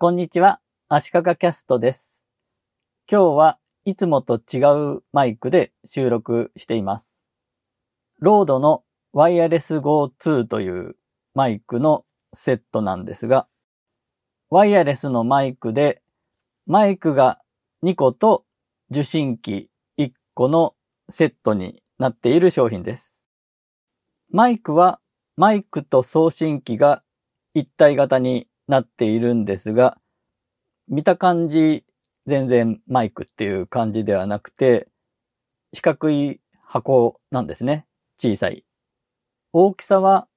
こんにちは、足利キャストです。今日はいつもと違うマイクで収録しています。ロードのワイヤレス GO2 というマイクのセットなんですが、ワイヤレスのマイクでマイクが2個と受信機1個のセットになっている商品です。マイクはマイクと送信機が一体型になっているんですが、見た感じ全然マイクっていう感じではなくて、四角い箱なんですね。小さい。大きさは、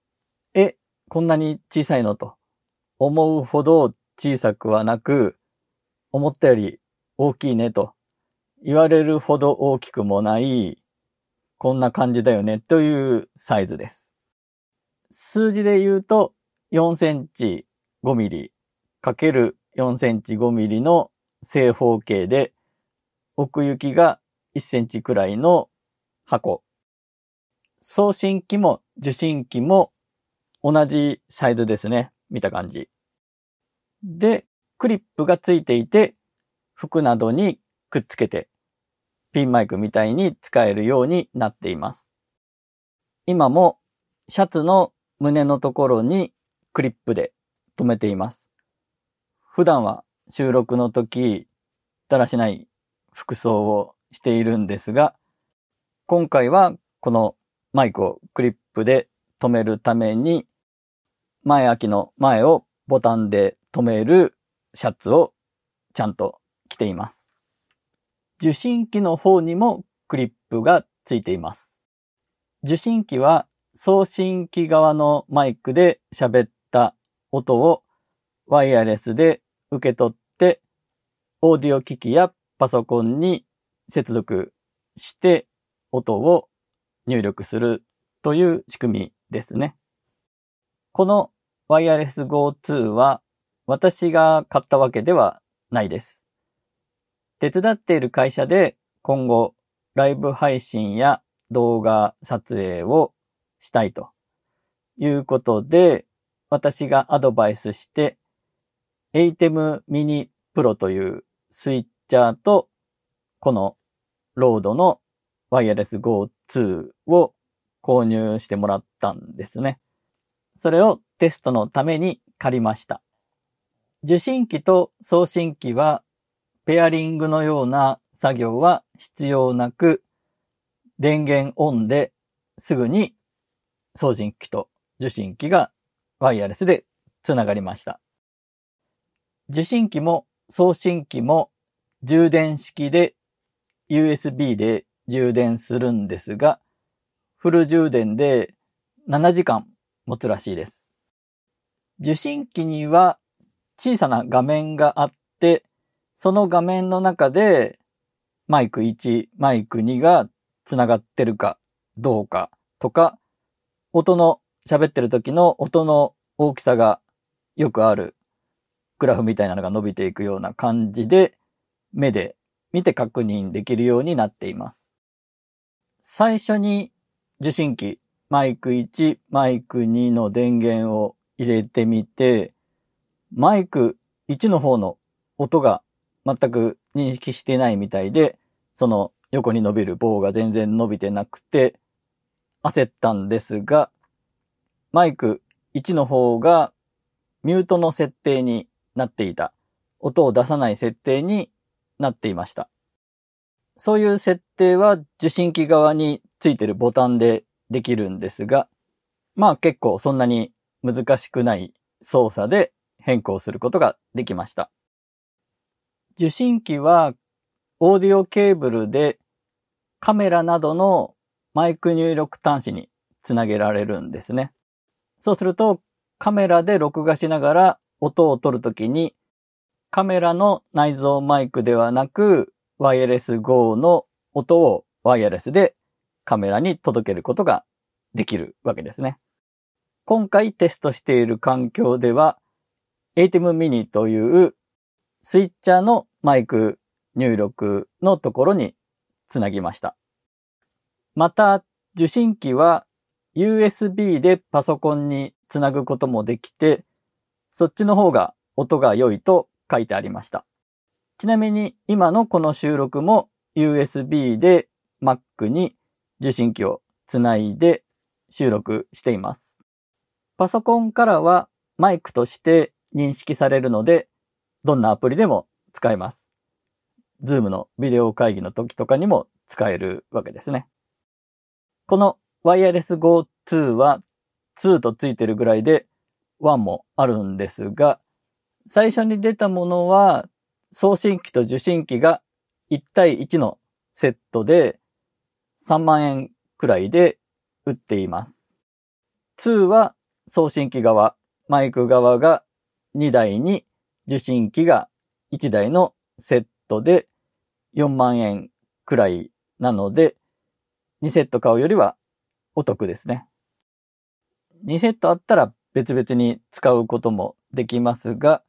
え、こんなに小さいのと思うほど小さくはなく、思ったより大きいねと言われるほど大きくもない、こんな感じだよねというサイズです。数字で言うと4センチ5ミリかける4センチ5ミリの正方形で奥行きが1センチくらいの箱。送信機も受信機も同じサイズですね。見た感じ。で、クリップがついていて服などにくっつけてピンマイクみたいに使えるようになっています。今もシャツの胸のところにクリップで留めています。普段は収録の時、だらしない服装をしているんですが、今回はこのマイクをクリップで留めるために、前開きの前をボタンで留めるシャツをちゃんと着ています。受信機の方にもクリップがついています。受信機は送信機側のマイクで喋っ音をワイヤレスで受け取って、オーディオ機器やパソコンに接続して音を入力するという仕組みですね。このワイヤレス GO2 は私が買ったわけではないです。手伝っている会社で今後ライブ配信や動画撮影をしたいということで、私がアドバイスして、ATEM mini Pro というスイッチャーと、このロードのワイヤレス GO2 を購入してもらったんですね。それをテストのために借りました。受信機と送信機はペアリングのような作業は必要なく、電源オンですぐに送信機と受信機がワイヤレスでつながりました。受信機も送信機も充電式で USB で充電するんですが、フル充電で7時間持つらしいです。受信機には小さな画面があって、その画面の中でマイク1、マイク2がつながってるかどうかとか、音の喋ってる時の音の大きさがよくあるグラフみたいなのが伸びていくような感じで目で見て確認できるようになっています。最初に受信機マイク1、マイク2の電源を入れてみて、マイク1の方の音が全く認識してないみたいで、その横に伸びる棒が全然伸びてなくて、焦ったんですが、マイク1の方がミュートの設定になっていた。音を出さない設定になっていました。そういう設定は受信機側についてるボタンでできるんですが、まあ結構そんなに難しくない操作で変更することができました。受信機はオーディオケーブルでカメラなどのマイク入力端子につなげられるんですね。そうするとカメラで録画しながら音を取るときにカメラの内蔵マイクではなくワイヤレス GO の音をワイヤレスでカメラに届けることができるわけですね。今回テストしている環境では ATEM mini というスイッチャーのマイク入力のところにつなぎました。また、受信機は USB でパソコンにつなぐこともできて、そっちの方が音が良いと書いてありました。ちなみに今のこの収録も USB で Mac に受信機をつないで収録しています。パソコンからはマイクとして認識されるので、どんなアプリでも使えます。Zoom のビデオ会議の時とかにも使えるわけですね。このワイヤレス Go 2は2とついてるぐらいで1もあるんですが、最初に出たものは送信機と受信機が1対1のセットで3万円くらいで売っています。2は送信機側、マイク側が2台に受信機が1台のセットで4万円くらいなので、2セット買うよりはお得ですね。2セットあったら別々に使うこともできますが、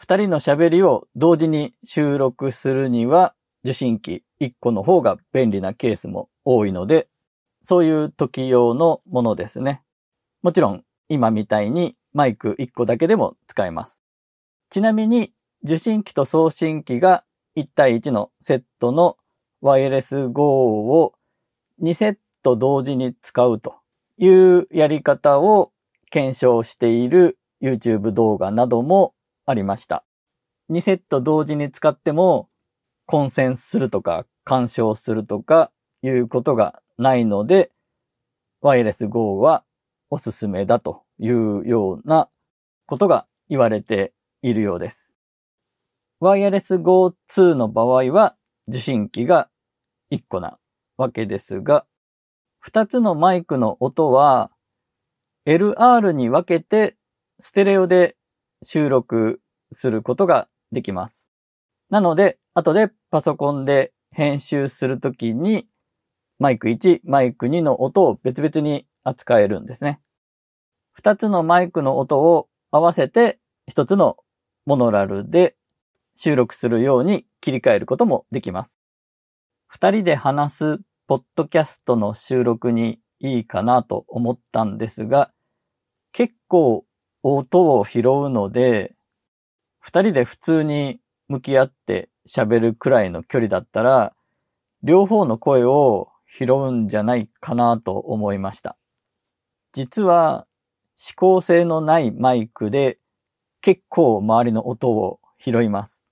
2人の喋りを同時に収録するには受信機1個の方が便利なケースも多いので、そういう時用のものですね。もちろん今みたいにマイク1個だけでも使えます。ちなみに受信機と送信機が1対1のセットのワイヤレス GO を2セットト同時に使うというやり方を検証している YouTube 動画などもありました。2セット同時に使っても混戦するとか干渉するとかいうことがないので、ワイヤレス GO はおすすめだというようなことが言われているようです。ワイヤレス GO2 の場合は受信機が1個なわけですが、2つのマイクの音は LR に分けてステレオで収録することができます。なので、後でパソコンで編集するときにマイク1、マイク2の音を別々に扱えるんですね。二つのマイクの音を合わせて一つのモノラルで収録するように切り替えることもできます。二人で話すポッドキャストの収録にいいかなと思ったんですが、結構音を拾うので、二人で普通に向き合って喋るくらいの距離だったら、両方の声を拾うんじゃないかなと思いました。実は指向性のないマイクで結構周りの音を拾います。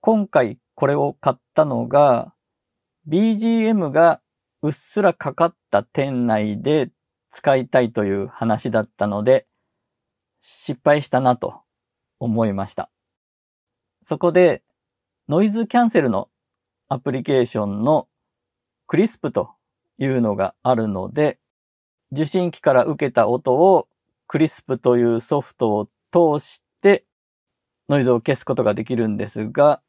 今回これを買ったのが BGM がうっすらかかった店内で使いたいという話だったので失敗したなと思いました。そこでノイズキャンセルのアプリケーションのクリスプというのがあるので、受信機から受けた音をクリスプというソフトを通してノイズを消すことができるんですが、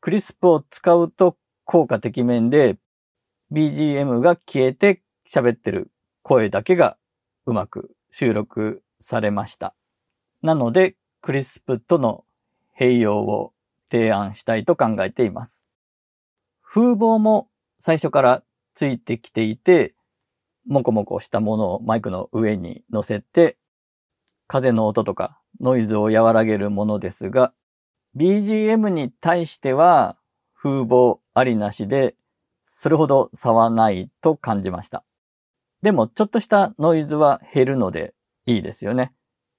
クリスプを使うと効果的面で BGM が消えて喋ってる声だけがうまく収録されました。なので、クリスプとの併用を提案したいと考えています。風貌も最初からついてきていて、もこもこしたものをマイクの上に乗せて、風の音とかノイズを和らげるものですが、BGM に対しては風貌ありなしで、それほど差はないと感じました。でもちょっとしたノイズは減るのでいいですよね。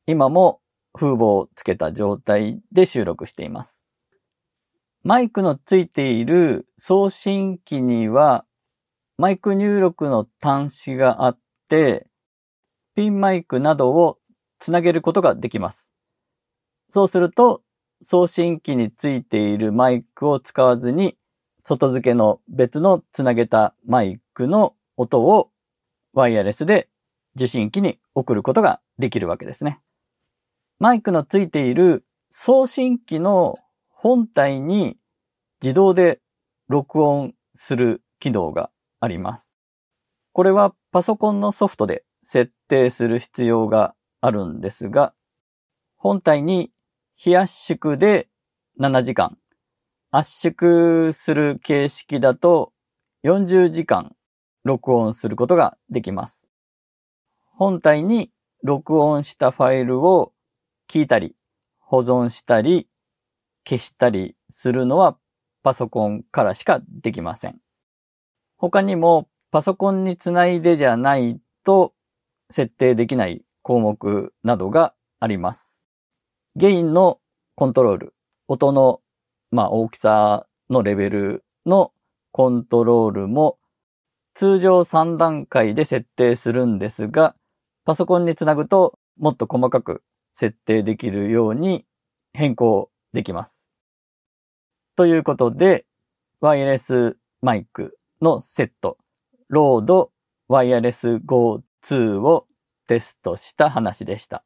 今も風貌をつけた状態で収録しています。マイクのついている送信機には、マイク入力の端子があって、ピンマイクなどをつなげることができます。そうすると、送信機についているマイクを使わずに、外付けの別のつなげたマイクの音をワイヤレスで受信機に送ることができるわけですね。マイクのついている送信機の本体に自動で録音する機能があります。これはパソコンのソフトで設定する必要があるんですが、本体に非圧縮で7時間、圧縮する形式だと40時間録音することができます。本体に録音したファイルを聞いたり、保存したり、消したりするのはパソコンからしかできません。他にもパソコンにつないでじゃないと設定できない項目などがあります。ゲインのコントロール、音の、まあ、大きさのレベルのコントロールも通常3段階で設定するんですが、パソコンにつなぐともっと細かく設定できるように変更できます。ということで、ワイヤレスマイクのセット、ロードワイヤレス GO2 をテストした話でした。